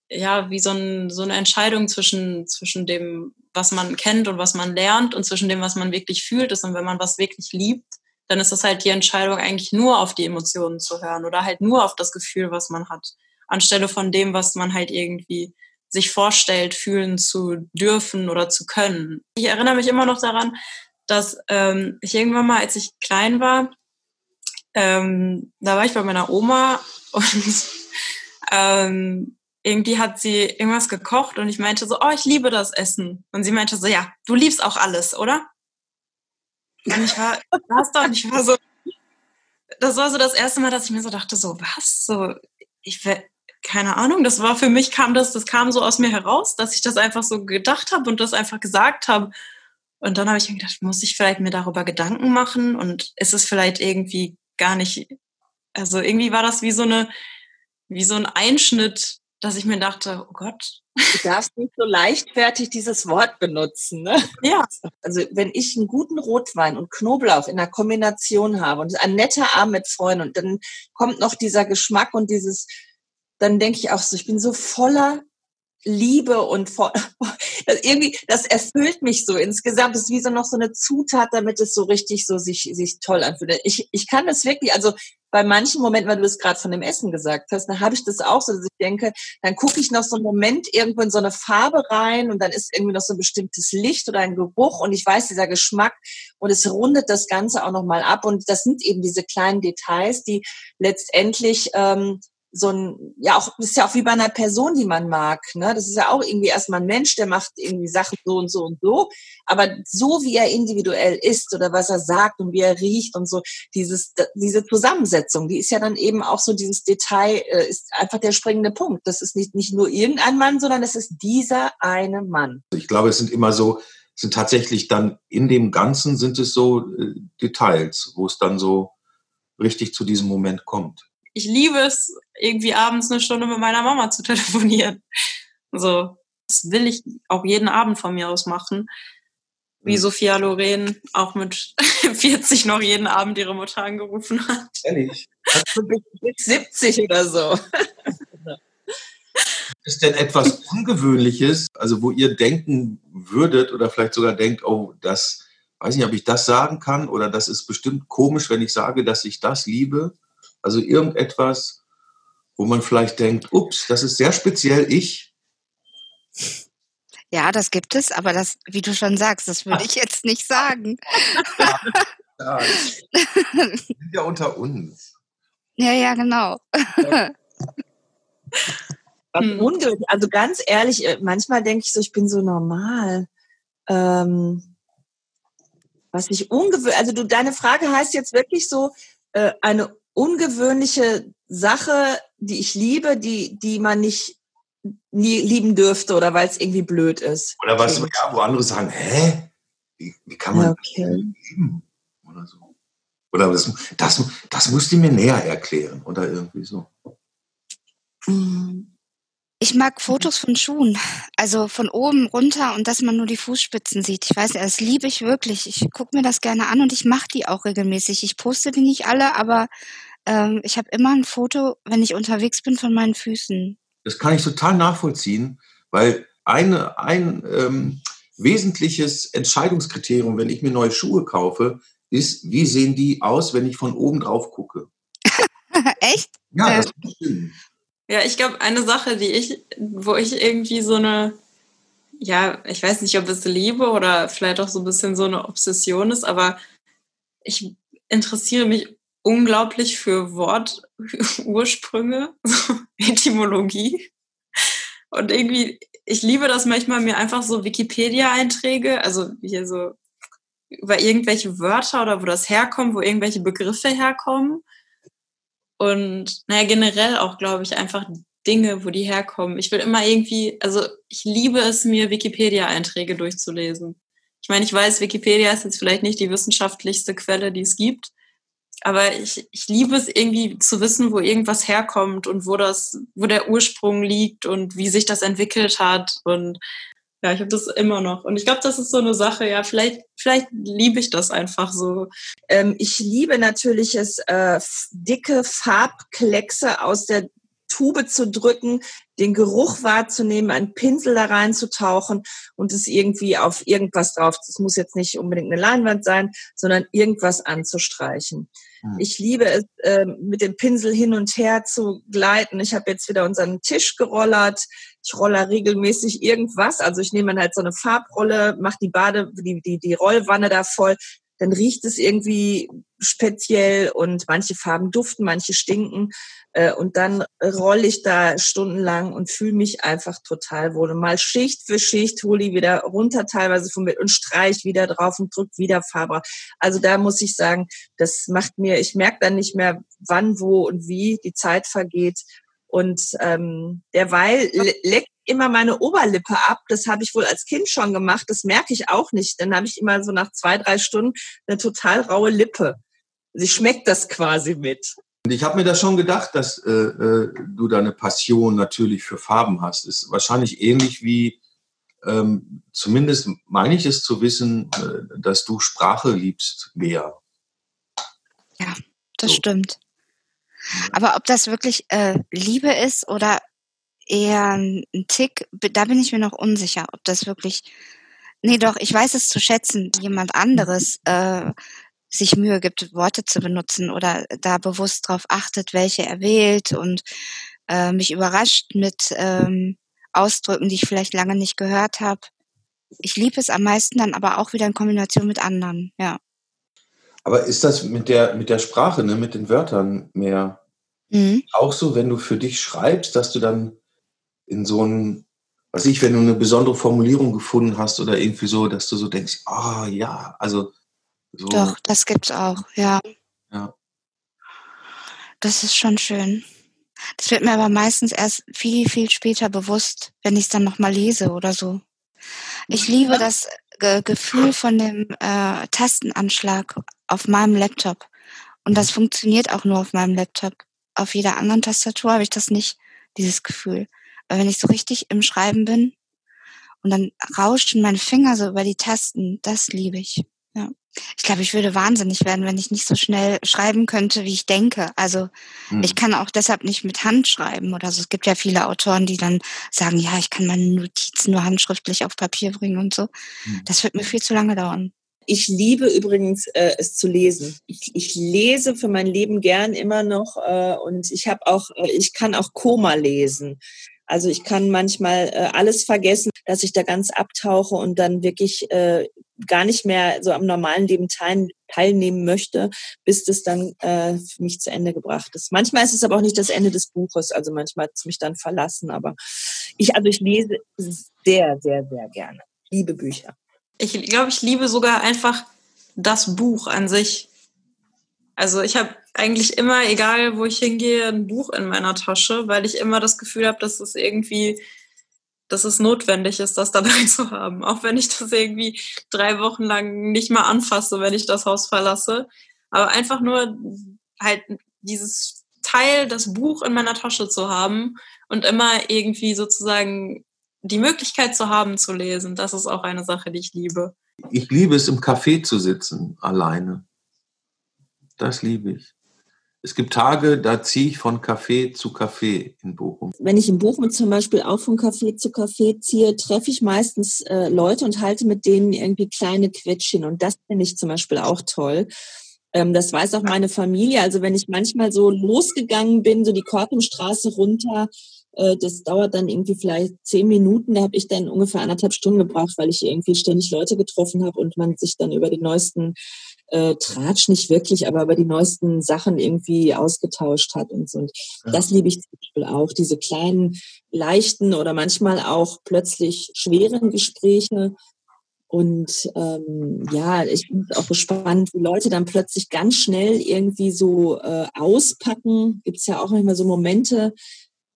ja, wie so, ein, so eine Entscheidung zwischen, zwischen dem, was man kennt und was man lernt und zwischen dem, was man wirklich fühlt ist. Und wenn man was wirklich liebt, dann ist es halt die Entscheidung, eigentlich nur auf die Emotionen zu hören oder halt nur auf das Gefühl, was man hat, anstelle von dem, was man halt irgendwie sich vorstellt, fühlen zu dürfen oder zu können. Ich erinnere mich immer noch daran, dass ähm, ich irgendwann mal, als ich klein war, ähm, da war ich bei meiner Oma und ähm, irgendwie hat sie irgendwas gekocht und ich meinte so, oh, ich liebe das Essen. Und sie meinte so, ja, du liebst auch alles, oder? Und ich war, das doch, ich war so, das war so das erste Mal, dass ich mir so dachte, so, was? So, ich keine Ahnung, das war für mich, kam das, das kam so aus mir heraus, dass ich das einfach so gedacht habe und das einfach gesagt habe. Und dann habe ich mir gedacht, muss ich vielleicht mir darüber Gedanken machen und ist es vielleicht irgendwie gar nicht, also irgendwie war das wie so eine, wie so ein Einschnitt dass ich mir dachte, oh Gott. Du darfst nicht so leichtfertig dieses Wort benutzen. Ne? Ja. Also wenn ich einen guten Rotwein und Knoblauch in der Kombination habe und ein netter Abend mit Freunden und dann kommt noch dieser Geschmack und dieses, dann denke ich auch so, ich bin so voller Liebe und voll, das irgendwie, das erfüllt mich so insgesamt. Das ist wie so noch so eine Zutat, damit es so richtig so sich, sich toll anfühlt. Ich, ich kann das wirklich, also bei manchen Momenten, weil du es gerade von dem Essen gesagt hast, da habe ich das auch so, dass ich denke, dann gucke ich noch so einen Moment irgendwo in so eine Farbe rein und dann ist irgendwie noch so ein bestimmtes Licht oder ein Geruch und ich weiß, dieser Geschmack und es rundet das Ganze auch nochmal ab und das sind eben diese kleinen Details, die letztendlich ähm, so ein, ja auch, ist ja auch wie bei einer Person, die man mag. Ne? Das ist ja auch irgendwie erstmal ein Mensch, der macht irgendwie Sachen so und so und so. Aber so wie er individuell ist oder was er sagt und wie er riecht und so, dieses, diese Zusammensetzung, die ist ja dann eben auch so dieses Detail, äh, ist einfach der springende Punkt. Das ist nicht, nicht nur irgendein Mann, sondern es ist dieser eine Mann. Ich glaube, es sind immer so, sind tatsächlich dann in dem Ganzen sind es so äh, Details, wo es dann so richtig zu diesem Moment kommt ich liebe es, irgendwie abends eine Stunde mit meiner Mama zu telefonieren. So, das will ich auch jeden Abend von mir aus machen. Wie Sophia Loren auch mit 40 noch jeden Abend ihre Mutter angerufen hat. Ehrlich? Bis 70 oder so. Ist denn etwas Ungewöhnliches, also wo ihr denken würdet oder vielleicht sogar denkt, oh, das, weiß nicht, ob ich das sagen kann oder das ist bestimmt komisch, wenn ich sage, dass ich das liebe? Also irgendetwas, wo man vielleicht denkt, ups, das ist sehr speziell ich. Ja, das gibt es, aber das, wie du schon sagst, das würde ich jetzt nicht sagen. Ja, ja, sind ja unter uns. Ja, ja, genau. Hm. Also ganz ehrlich, äh, manchmal denke ich so, ich bin so normal. Ähm, was ich ungewöhnlich, also du, deine Frage heißt jetzt wirklich so, äh, eine ungewöhnliche Sache, die ich liebe, die, die man nicht nie lieben dürfte oder weil es irgendwie blöd ist. Oder was, ja, wo andere sagen, hä? Wie, wie kann man okay. lieben? Oder so. Oder das, das, das musst du mir näher erklären oder irgendwie so. Ich mag Fotos von Schuhen, also von oben runter und dass man nur die Fußspitzen sieht. Ich weiß, das liebe ich wirklich. Ich gucke mir das gerne an und ich mache die auch regelmäßig. Ich poste die nicht alle, aber ähm, ich habe immer ein Foto, wenn ich unterwegs bin, von meinen Füßen. Das kann ich total nachvollziehen, weil eine, ein ähm, wesentliches Entscheidungskriterium, wenn ich mir neue Schuhe kaufe, ist, wie sehen die aus, wenn ich von oben drauf gucke. Echt? Ja, das stimmt. Ja, ich glaube, eine Sache, die ich, wo ich irgendwie so eine, ja, ich weiß nicht, ob es Liebe oder vielleicht auch so ein bisschen so eine Obsession ist, aber ich interessiere mich unglaublich für Wortursprünge, Etymologie. Und irgendwie, ich liebe das manchmal, mir einfach so Wikipedia-Einträge, also hier so über irgendwelche Wörter oder wo das herkommt, wo irgendwelche Begriffe herkommen. Und naja, generell auch, glaube ich, einfach Dinge, wo die herkommen. Ich will immer irgendwie, also ich liebe es, mir Wikipedia-Einträge durchzulesen. Ich meine, ich weiß, Wikipedia ist jetzt vielleicht nicht die wissenschaftlichste Quelle, die es gibt, aber ich, ich liebe es irgendwie zu wissen, wo irgendwas herkommt und wo das, wo der Ursprung liegt und wie sich das entwickelt hat. Und ja, ich habe das immer noch. Und ich glaube, das ist so eine Sache, ja, vielleicht, vielleicht liebe ich das einfach so. Ähm, ich liebe natürlich es, äh, dicke Farbkleckse aus der Tube zu drücken, den Geruch wahrzunehmen, einen Pinsel da reinzutauchen und es irgendwie auf irgendwas drauf, das muss jetzt nicht unbedingt eine Leinwand sein, sondern irgendwas anzustreichen. Mhm. Ich liebe es, äh, mit dem Pinsel hin und her zu gleiten. Ich habe jetzt wieder unseren Tisch gerollert. Ich roller regelmäßig irgendwas. Also ich nehme dann halt so eine Farbrolle, mache die Bade, die, die, die Rollwanne da voll, dann riecht es irgendwie speziell und manche Farben duften, manche stinken. Äh, und dann rolle ich da stundenlang und fühle mich einfach total wohl. Und mal Schicht für Schicht hole ich wieder runter teilweise vom Bild und streich wieder drauf und drück wieder Farbe. Also da muss ich sagen, das macht mir, ich merke dann nicht mehr, wann, wo und wie die Zeit vergeht. Und ähm, derweil leckt immer meine Oberlippe ab. Das habe ich wohl als Kind schon gemacht. Das merke ich auch nicht. Dann habe ich immer so nach zwei, drei Stunden eine total raue Lippe. Sie schmeckt das quasi mit. Und ich habe mir da schon gedacht, dass äh, äh, du da eine Passion natürlich für Farben hast. Ist wahrscheinlich ähnlich wie, ähm, zumindest meine ich es zu wissen, äh, dass du Sprache liebst mehr. Ja, das so. stimmt. Aber ob das wirklich äh, Liebe ist oder eher ein Tick, da bin ich mir noch unsicher, ob das wirklich. Nee, doch, ich weiß es zu schätzen, jemand anderes äh, sich Mühe gibt, Worte zu benutzen oder da bewusst darauf achtet, welche er wählt und äh, mich überrascht mit ähm, Ausdrücken, die ich vielleicht lange nicht gehört habe. Ich liebe es am meisten dann aber auch wieder in Kombination mit anderen, ja. Aber ist das mit der, mit der Sprache, ne, mit den Wörtern mehr? Mhm. Auch so, wenn du für dich schreibst, dass du dann in so ein, was ich, wenn du eine besondere Formulierung gefunden hast oder irgendwie so, dass du so denkst, ah oh, ja, also so. Doch, das gibt's auch, ja. Ja. Das ist schon schön. Das wird mir aber meistens erst viel, viel später bewusst, wenn ich es dann nochmal lese oder so. Ich liebe das Ge Gefühl von dem äh, Tastenanschlag auf meinem Laptop. Und das funktioniert auch nur auf meinem Laptop. Auf jeder anderen Tastatur habe ich das nicht, dieses Gefühl. Aber wenn ich so richtig im Schreiben bin und dann rauschen meine Finger so über die Tasten, das liebe ich. Ja. Ich glaube, ich würde wahnsinnig werden, wenn ich nicht so schnell schreiben könnte, wie ich denke. Also hm. ich kann auch deshalb nicht mit Hand schreiben oder so. Es gibt ja viele Autoren, die dann sagen, ja, ich kann meine Notizen nur handschriftlich auf Papier bringen und so. Hm. Das wird mir viel zu lange dauern. Ich liebe übrigens äh, es zu lesen. Ich, ich lese für mein Leben gern immer noch äh, und ich habe auch, äh, ich kann auch Koma lesen. Also ich kann manchmal äh, alles vergessen, dass ich da ganz abtauche und dann wirklich äh, gar nicht mehr so am normalen Leben teil, teilnehmen möchte, bis das dann äh, für mich zu Ende gebracht ist. Manchmal ist es aber auch nicht das Ende des Buches, also manchmal hat es mich dann verlassen, aber ich, also ich lese sehr, sehr, sehr gerne. Liebe Bücher. Ich glaube, ich liebe sogar einfach das Buch an sich. Also ich habe eigentlich immer, egal wo ich hingehe, ein Buch in meiner Tasche, weil ich immer das Gefühl habe, dass es irgendwie, dass es notwendig ist, das dabei zu haben. Auch wenn ich das irgendwie drei Wochen lang nicht mal anfasse, wenn ich das Haus verlasse. Aber einfach nur halt dieses Teil, das Buch in meiner Tasche zu haben und immer irgendwie sozusagen die Möglichkeit zu haben, zu lesen, das ist auch eine Sache, die ich liebe. Ich liebe es, im Café zu sitzen, alleine. Das liebe ich. Es gibt Tage, da ziehe ich von Café zu Café in Bochum. Wenn ich in Bochum zum Beispiel auch von Café zu Café ziehe, treffe ich meistens äh, Leute und halte mit denen irgendwie kleine Quetschen. Und das finde ich zum Beispiel auch toll. Ähm, das weiß auch meine Familie. Also wenn ich manchmal so losgegangen bin, so die Korkenstraße runter, das dauert dann irgendwie vielleicht zehn Minuten. Da habe ich dann ungefähr anderthalb Stunden gebraucht, weil ich irgendwie ständig Leute getroffen habe und man sich dann über die neuesten äh, Tratsch nicht wirklich, aber über die neuesten Sachen irgendwie ausgetauscht hat und so. Und ja. das liebe ich zum Beispiel auch, diese kleinen, leichten oder manchmal auch plötzlich schweren Gespräche. Und ähm, ja, ich bin auch gespannt, wie Leute dann plötzlich ganz schnell irgendwie so äh, auspacken. Gibt es ja auch manchmal so Momente,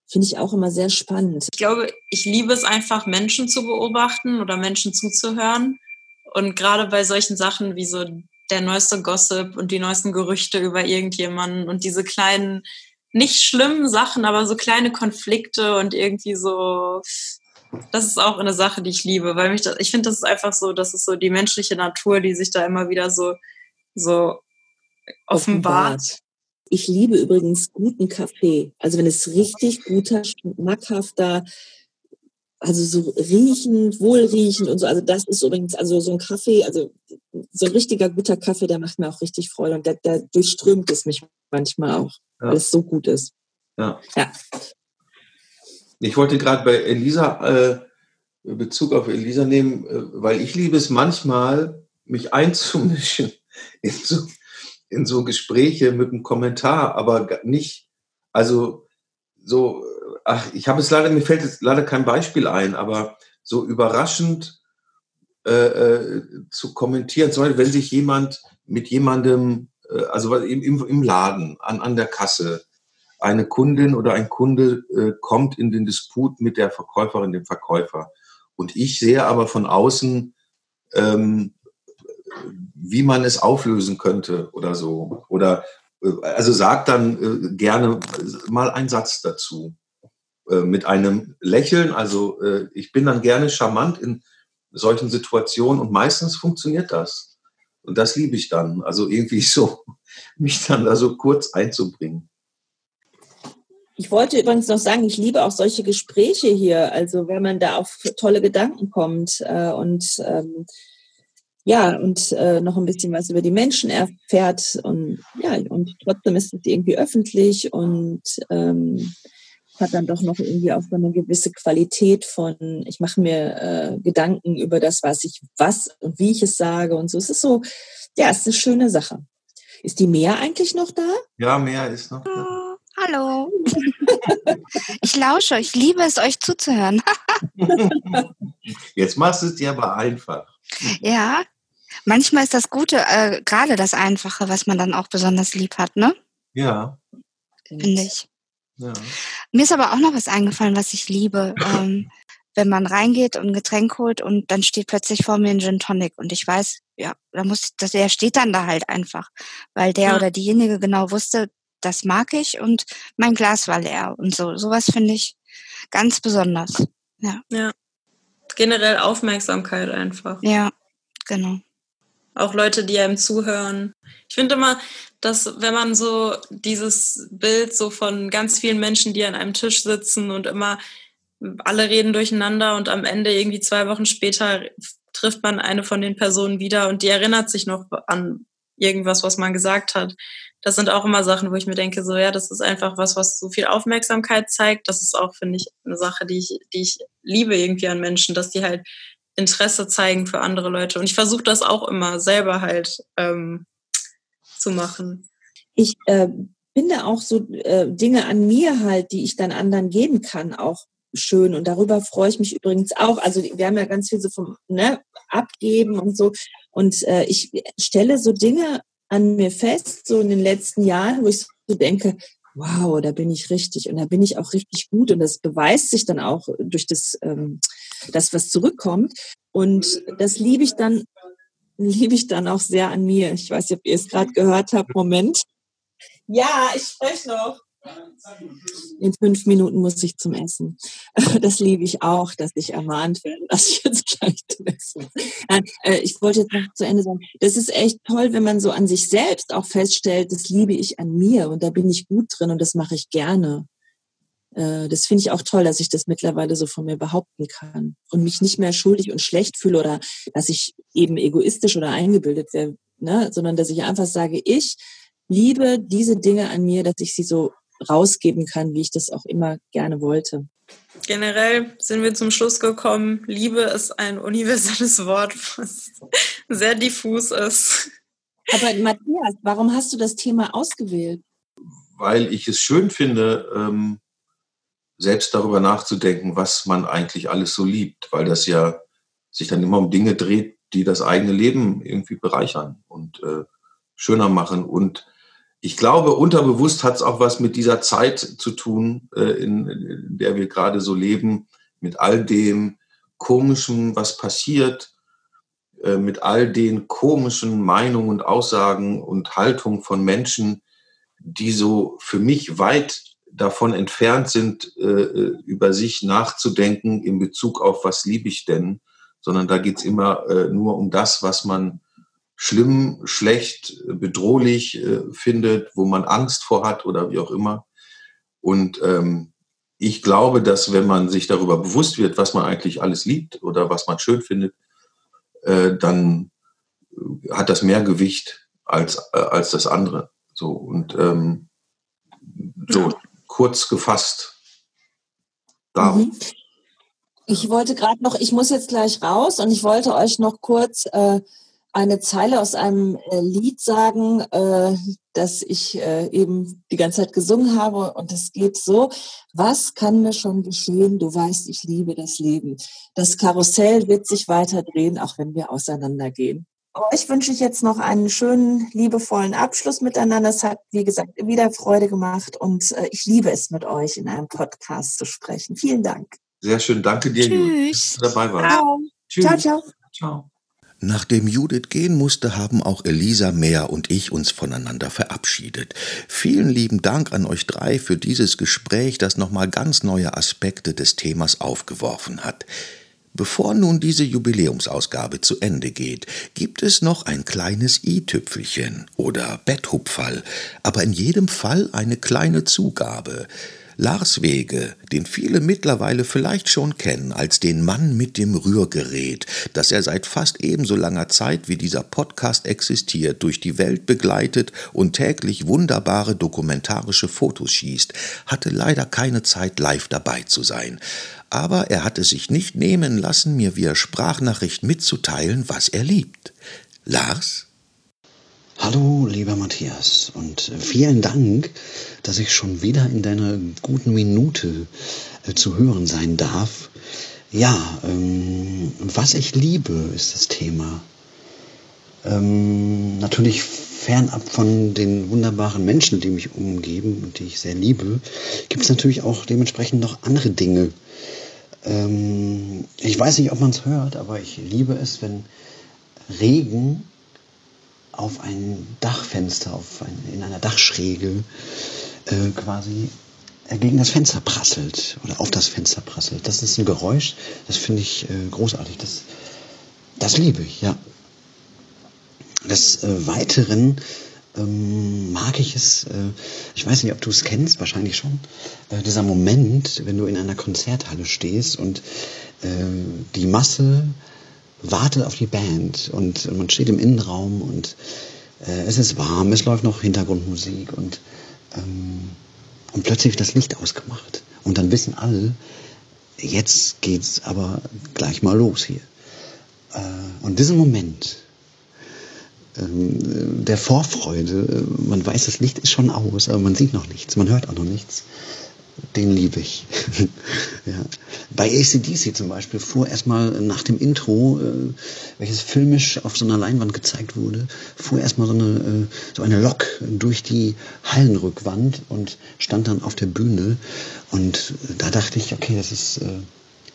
finde ich auch immer sehr spannend. Ich glaube, ich liebe es einfach, Menschen zu beobachten oder Menschen zuzuhören. Und gerade bei solchen Sachen wie so der neueste Gossip und die neuesten Gerüchte über irgendjemanden und diese kleinen, nicht schlimmen Sachen, aber so kleine Konflikte und irgendwie so, das ist auch eine Sache, die ich liebe, weil mich das, ich finde, das ist einfach so, das ist so die menschliche Natur, die sich da immer wieder so, so offenbart. Ich liebe übrigens guten Kaffee. Also wenn es richtig guter, schmackhafter, also so riechend, wohlriechend und so. Also das ist übrigens, also so ein Kaffee, also so ein richtiger guter Kaffee, der macht mir auch richtig Freude und der, der durchströmt es mich manchmal auch, ja. weil es so gut ist. Ja. ja. Ich wollte gerade bei Elisa äh, Bezug auf Elisa nehmen, äh, weil ich liebe es manchmal, mich einzumischen in so, in so Gespräche mit einem Kommentar, aber nicht, also so ach, ich habe es leider, mir fällt jetzt leider kein Beispiel ein, aber so überraschend äh, äh, zu kommentieren, zum Beispiel, wenn sich jemand mit jemandem, äh, also im, im, Laden, an, an der Kasse, eine Kundin oder ein Kunde äh, kommt in den Disput mit der Verkäuferin, dem Verkäufer. Und ich sehe aber von außen, ähm, wie man es auflösen könnte oder so. Oder äh, also sagt dann äh, gerne mal einen Satz dazu. Äh, mit einem Lächeln. Also ich bin dann gerne charmant in solchen Situationen und meistens funktioniert das. Und das liebe ich dann. Also irgendwie so, mich dann da so kurz einzubringen. Ich wollte übrigens noch sagen, ich liebe auch solche Gespräche hier, also wenn man da auf tolle Gedanken kommt und ähm, ja, und äh, noch ein bisschen was über die Menschen erfährt und ja, und trotzdem ist es irgendwie öffentlich und ähm, hat dann doch noch irgendwie auch so eine gewisse Qualität von, ich mache mir äh, Gedanken über das, was ich, was und wie ich es sage und so. Es ist so, ja, es ist eine schöne Sache. Ist die Meer eigentlich noch da? Ja, Meer ist noch da. Oh, Hallo. Ich lausche, ich liebe es, euch zuzuhören. Jetzt machst du es dir aber einfach. Ja, manchmal ist das Gute, äh, gerade das Einfache, was man dann auch besonders lieb hat, ne? Ja. Finde ich. ja. Mir ist aber auch noch was eingefallen, was ich liebe. Ähm, wenn man reingeht und ein Getränk holt und dann steht plötzlich vor mir ein Gin Tonic und ich weiß, ja, da muss, das, der steht dann da halt einfach, weil der Ja. oder diejenige genau wusste, das mag ich und mein Glas war leer und so. Sowas finde ich ganz besonders. Generell Aufmerksamkeit einfach. Ja, genau. Auch Leute, die einem zuhören. Ich finde immer, dass wenn man so dieses Bild so von ganz vielen Menschen, die an einem Tisch sitzen und immer alle reden durcheinander und am Ende irgendwie zwei Wochen später trifft man eine von den Personen wieder und die erinnert sich noch an irgendwas, was man gesagt hat. Das sind auch immer Sachen, wo ich mir denke, so ja, das ist einfach was, was so viel Aufmerksamkeit zeigt. Das ist auch, finde ich, eine Sache, die ich, die ich liebe irgendwie an Menschen, dass die halt Interesse zeigen für andere Leute. Und ich versuche das auch immer selber halt ähm, zu machen. Ich äh, finde auch so äh, Dinge an mir halt, die ich dann anderen geben kann, auch schön. Und darüber freue ich mich übrigens auch. Also wir haben ja ganz viel so vom ne, Abgeben und so. Und äh, ich stelle so Dinge an mir fest, so in den letzten Jahren, wo ich so denke, wow, da bin ich richtig und da bin ich auch richtig gut. Und das beweist sich dann auch durch das, ähm, das was zurückkommt. Und das liebe ich dann, liebe ich dann auch sehr an mir. Ich weiß nicht, ob ihr es gerade gehört habt. Moment. Ja, ich spreche noch. In fünf Minuten muss ich zum Essen. Das liebe ich auch, dass ich ermahnt werde, dass ich jetzt gleich zum Essen. Nein, äh, ich wollte jetzt noch zu Ende sagen, das ist echt toll, wenn man so an sich selbst auch feststellt, das liebe ich an mir und da bin ich gut drin und das mache ich gerne. Äh, Das finde ich auch toll, dass ich das mittlerweile so von mir behaupten kann und mich nicht mehr schuldig und schlecht fühle oder dass ich eben egoistisch oder eingebildet wäre, ne? sondern dass ich einfach sage, ich liebe diese Dinge an mir, dass ich sie so rausgeben kann, wie ich das auch immer gerne wollte. Generell sind wir zum Schluss gekommen, Liebe ist ein universelles Wort, was sehr diffus ist. Aber Matthias, warum hast du das Thema ausgewählt? Weil ich es schön finde, ähm, selbst darüber nachzudenken, was man eigentlich alles so liebt, weil das ja sich dann immer um Dinge dreht, die das eigene Leben irgendwie bereichern und äh, schöner machen. Und ich glaube, unterbewusst hat es auch was mit dieser Zeit zu tun, äh, in, in der wir gerade so leben, mit all dem Komischen, was passiert, äh, mit all den komischen Meinungen und Aussagen und Haltungen von Menschen, die so für mich weit davon entfernt sind, äh, über sich nachzudenken in Bezug auf, was liebe ich denn, sondern da geht's immer äh, nur um das, was man schlimm, schlecht, bedrohlich äh, findet, wo man Angst vor hat oder wie auch immer. Und ähm, ich glaube, dass wenn man sich darüber bewusst wird, was man eigentlich alles liebt oder was man schön findet, äh, dann äh, hat das mehr Gewicht als, äh, als das andere. So und ähm, so kurz gefasst. Darum. Mhm. Ich wollte gerade noch, ich muss jetzt gleich raus und ich wollte euch noch kurz äh, eine Zeile aus einem äh, Lied sagen, äh, das ich äh, eben die ganze Zeit gesungen habe. Und es geht so, was kann mir schon geschehen? Du weißt, ich liebe das Leben. Das Karussell wird sich weiter drehen, auch wenn wir auseinandergehen. Euch wünsche ich jetzt noch einen schönen, liebevollen Abschluss miteinander. Es hat, wie gesagt, wieder Freude gemacht und äh, ich liebe es, mit euch in einem Podcast zu sprechen. Vielen Dank. Sehr schön, danke dir, Judith, dass Tschüss. du dabei warst. Ciao. Tschüss. Ciao, ciao. Ciao. Nachdem Judith gehen musste, haben auch Elisa Mehr und ich uns voneinander verabschiedet. Vielen lieben Dank an euch drei für dieses Gespräch, das nochmal ganz neue Aspekte des Themas aufgeworfen hat. Bevor nun diese Jubiläumsausgabe zu Ende geht, gibt es noch ein kleines i-Tüpfelchen oder Betthupferl, aber in jedem Fall eine kleine Zugabe. Lars Wege, den viele mittlerweile vielleicht schon kennen als den Mann mit dem Rührgerät, das er seit fast ebenso langer Zeit wie dieser Podcast existiert, durch die Welt begleitet und täglich wunderbare dokumentarische Fotos schießt, hatte leider keine Zeit, live dabei zu sein. Aber er hat es sich nicht nehmen lassen, mir via Sprachnachricht mitzuteilen, was er liebt. Lars? Hallo, lieber Matthias, und vielen Dank, dass ich schon wieder in deiner guten Minute äh, zu hören sein darf. Ja, ähm, was ich liebe, ist das Thema. Ähm, natürlich fernab von den wunderbaren Menschen, die mich umgeben und die ich sehr liebe, gibt es natürlich auch dementsprechend noch andere Dinge. Ähm, ich weiß nicht, ob man es hört, aber ich liebe es, wenn Regen auf ein Dachfenster, auf ein, in einer Dachschräge äh, quasi gegen das Fenster prasselt oder auf das Fenster prasselt. Das ist ein Geräusch, das finde ich äh, großartig. Das, das liebe ich, ja. Des äh, Weiteren ähm, mag ich es, äh, ich weiß nicht, ob du es kennst, wahrscheinlich schon, äh, dieser Moment, wenn du in einer Konzerthalle stehst und äh, die Masse wartet auf die Band und man steht im Innenraum und äh, es ist warm, es läuft noch Hintergrundmusik und, ähm, und plötzlich wird das Licht ausgemacht. Und dann wissen alle, jetzt geht's aber gleich mal los hier. Äh, und diesen Moment, der Vorfreude, man weiß, das Licht ist schon aus, aber man sieht noch nichts, man hört auch noch nichts. Den liebe ich. ja. Bei ACDC zum Beispiel fuhr erstmal nach dem Intro, äh, welches filmisch auf so einer Leinwand gezeigt wurde, fuhr erstmal so eine, äh, so eine Lok durch die Hallenrückwand und stand dann auf der Bühne. Und da dachte ich, okay, das ist äh,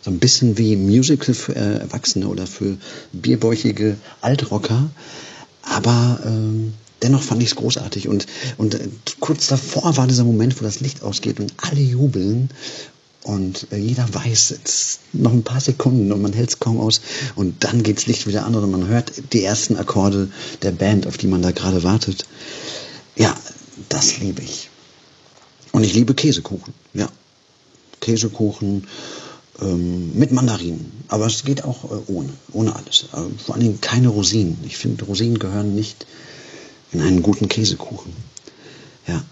so ein bisschen wie Musical für äh, Erwachsene oder für bierbäuchige Altrocker. Aber ähm, dennoch fand ich es großartig. Und, und äh, kurz davor war dieser Moment, wo das Licht ausgeht und alle jubeln. Und äh, jeder weiß, jetzt noch ein paar Sekunden und man hält es kaum aus. Und dann geht das Licht wieder an und man hört die ersten Akkorde der Band, auf die man da gerade wartet. Ja, das liebe ich. Und ich liebe Käsekuchen. Ja, Käsekuchen ähm, mit Mandarinen. Aber es geht auch äh, ohne, ohne alles. Aber vor allen Dingen keine Rosinen. Ich finde, Rosinen gehören nicht in einen guten Käsekuchen. Ja.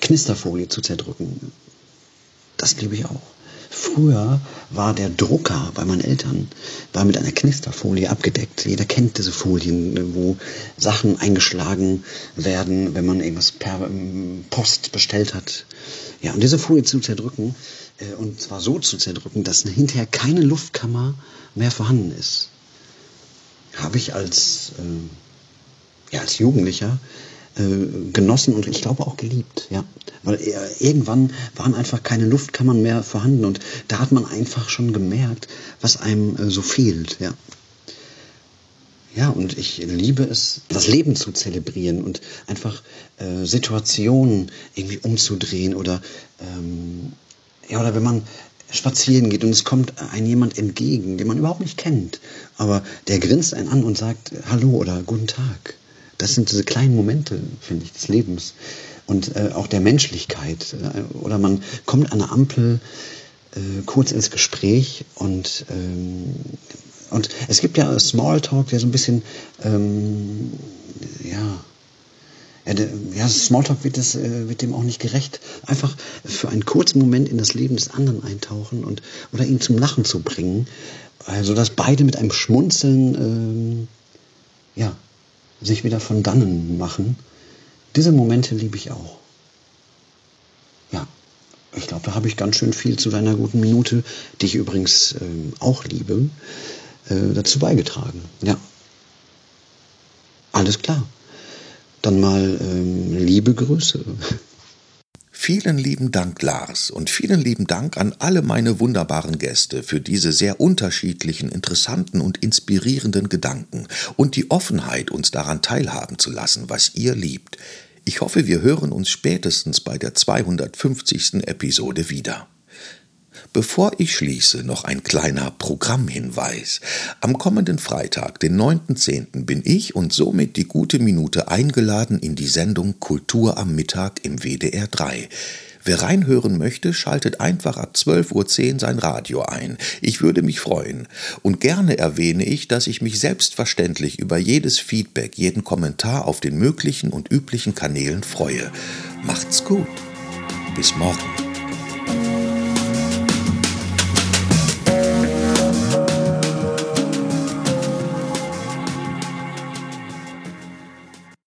Knisterfolie zu zerdrücken. Das liebe ich auch. Früher war der Drucker bei meinen Eltern war mit einer Knisterfolie abgedeckt. Jeder kennt diese Folien, wo Sachen eingeschlagen werden, wenn man irgendwas per ähm, Post bestellt hat. Ja, und diese Folie zu zerdrücken, äh, und zwar so zu zerdrücken, dass hinterher keine Luftkammer mehr vorhanden ist, habe ich als, äh, ja, als Jugendlicher äh, genossen und ich glaube auch geliebt, ja. Weil äh, irgendwann waren einfach keine Luftkammern mehr vorhanden und da hat man einfach schon gemerkt, was einem äh, so fehlt, ja. Ja, und ich liebe es, das Leben zu zelebrieren und einfach äh, Situationen irgendwie umzudrehen oder ähm, ja, oder wenn man spazieren geht und es kommt ein jemand entgegen, den man überhaupt nicht kennt, aber der grinst einen an und sagt Hallo oder Guten Tag. Das sind diese kleinen Momente, finde ich, des Lebens und äh, auch der Menschlichkeit. Äh, oder man kommt an der Ampel äh, kurz ins Gespräch und ähm, und es gibt ja Smalltalk, der so ein bisschen ähm, ja ja, Smalltalk wird, das, äh, wird dem auch nicht gerecht. Einfach für einen kurzen Moment in das Leben des anderen eintauchen und oder ihn zum Lachen zu bringen, also dass beide mit einem Schmunzeln ähm, ja, sich wieder von dannen machen. Diese Momente liebe ich auch. Ja, ich glaube, da habe ich ganz schön viel zu deiner guten Minute, die ich übrigens ähm, auch liebe, äh, dazu beigetragen. Ja. Alles klar dann mal ähm, liebe Grüße. Vielen lieben Dank, Lars, und vielen lieben Dank an alle meine wunderbaren Gäste für diese sehr unterschiedlichen, interessanten und inspirierenden Gedanken und die Offenheit, uns daran teilhaben zu lassen, was ihr liebt. Ich hoffe, wir hören uns spätestens bei der 250. Episode wieder. Bevor ich schließe, noch ein kleiner Programmhinweis. Am kommenden Freitag, den 9.10., bin ich und somit die gute Minute eingeladen in die Sendung Kultur am Mittag im WDR 3. Wer reinhören möchte, schaltet einfach ab 12.10 Uhr sein Radio ein. Ich würde mich freuen. Und gerne erwähne ich, dass ich mich selbstverständlich über jedes Feedback, jeden Kommentar auf den möglichen und üblichen Kanälen freue. Macht's gut. Bis morgen.